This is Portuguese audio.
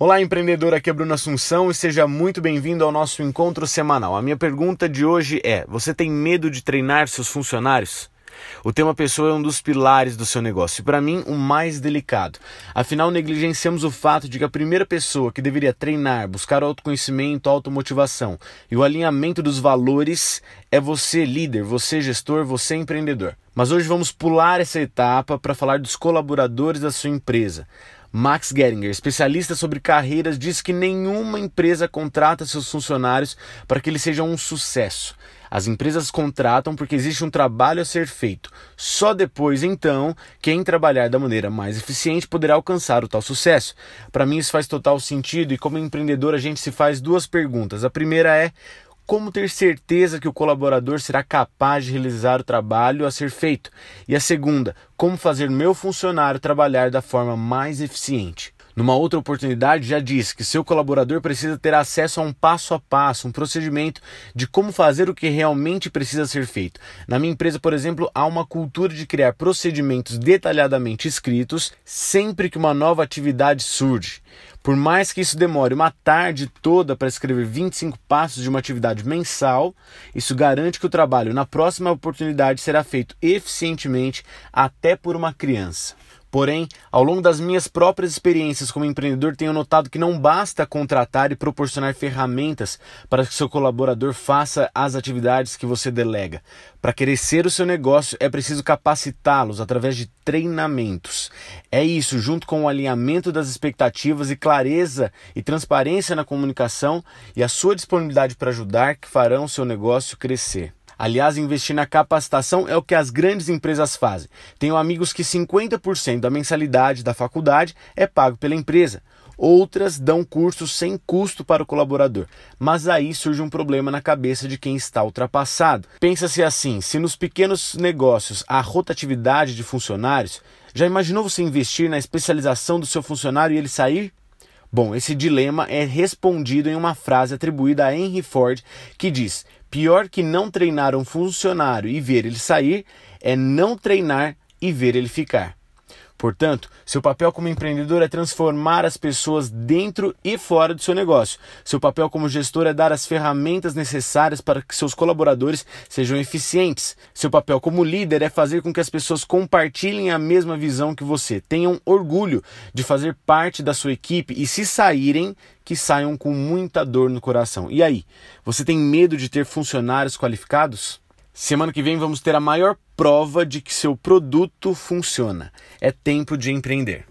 Olá, empreendedor, aqui é Bruno Assunção e seja muito bem-vindo ao nosso encontro semanal. A minha pergunta de hoje é: você tem medo de treinar seus funcionários? O tema pessoa é um dos pilares do seu negócio e, para mim, o mais delicado. Afinal, negligenciamos o fato de que a primeira pessoa que deveria treinar, buscar autoconhecimento, automotivação e o alinhamento dos valores é você, líder, você, gestor, você, empreendedor. Mas hoje vamos pular essa etapa para falar dos colaboradores da sua empresa. Max Geringer, especialista sobre carreiras, diz que nenhuma empresa contrata seus funcionários para que eles sejam um sucesso. As empresas contratam porque existe um trabalho a ser feito. Só depois, então, quem trabalhar da maneira mais eficiente poderá alcançar o tal sucesso. Para mim, isso faz total sentido e, como empreendedor, a gente se faz duas perguntas. A primeira é: como ter certeza que o colaborador será capaz de realizar o trabalho a ser feito? E a segunda, como fazer meu funcionário trabalhar da forma mais eficiente? Numa outra oportunidade, já disse que seu colaborador precisa ter acesso a um passo a passo, um procedimento de como fazer o que realmente precisa ser feito. Na minha empresa, por exemplo, há uma cultura de criar procedimentos detalhadamente escritos sempre que uma nova atividade surge. Por mais que isso demore uma tarde toda para escrever 25 passos de uma atividade mensal, isso garante que o trabalho na próxima oportunidade será feito eficientemente até por uma criança. Porém, ao longo das minhas próprias experiências como empreendedor, tenho notado que não basta contratar e proporcionar ferramentas para que seu colaborador faça as atividades que você delega. Para crescer o seu negócio, é preciso capacitá-los através de treinamentos. É isso, junto com o alinhamento das expectativas e clareza e transparência na comunicação e a sua disponibilidade para ajudar, que farão seu negócio crescer. Aliás, investir na capacitação é o que as grandes empresas fazem. Tenho amigos que 50% da mensalidade da faculdade é pago pela empresa. Outras dão cursos sem custo para o colaborador. Mas aí surge um problema na cabeça de quem está ultrapassado. Pensa-se assim: se nos pequenos negócios há rotatividade de funcionários, já imaginou você investir na especialização do seu funcionário e ele sair? Bom, esse dilema é respondido em uma frase atribuída a Henry Ford que diz: Pior que não treinar um funcionário e ver ele sair é não treinar e ver ele ficar. Portanto, seu papel como empreendedor é transformar as pessoas dentro e fora do seu negócio. Seu papel como gestor é dar as ferramentas necessárias para que seus colaboradores sejam eficientes. Seu papel como líder é fazer com que as pessoas compartilhem a mesma visão que você, tenham orgulho de fazer parte da sua equipe e, se saírem, que saiam com muita dor no coração. E aí, você tem medo de ter funcionários qualificados? Semana que vem vamos ter a maior prova de que seu produto funciona. É tempo de empreender.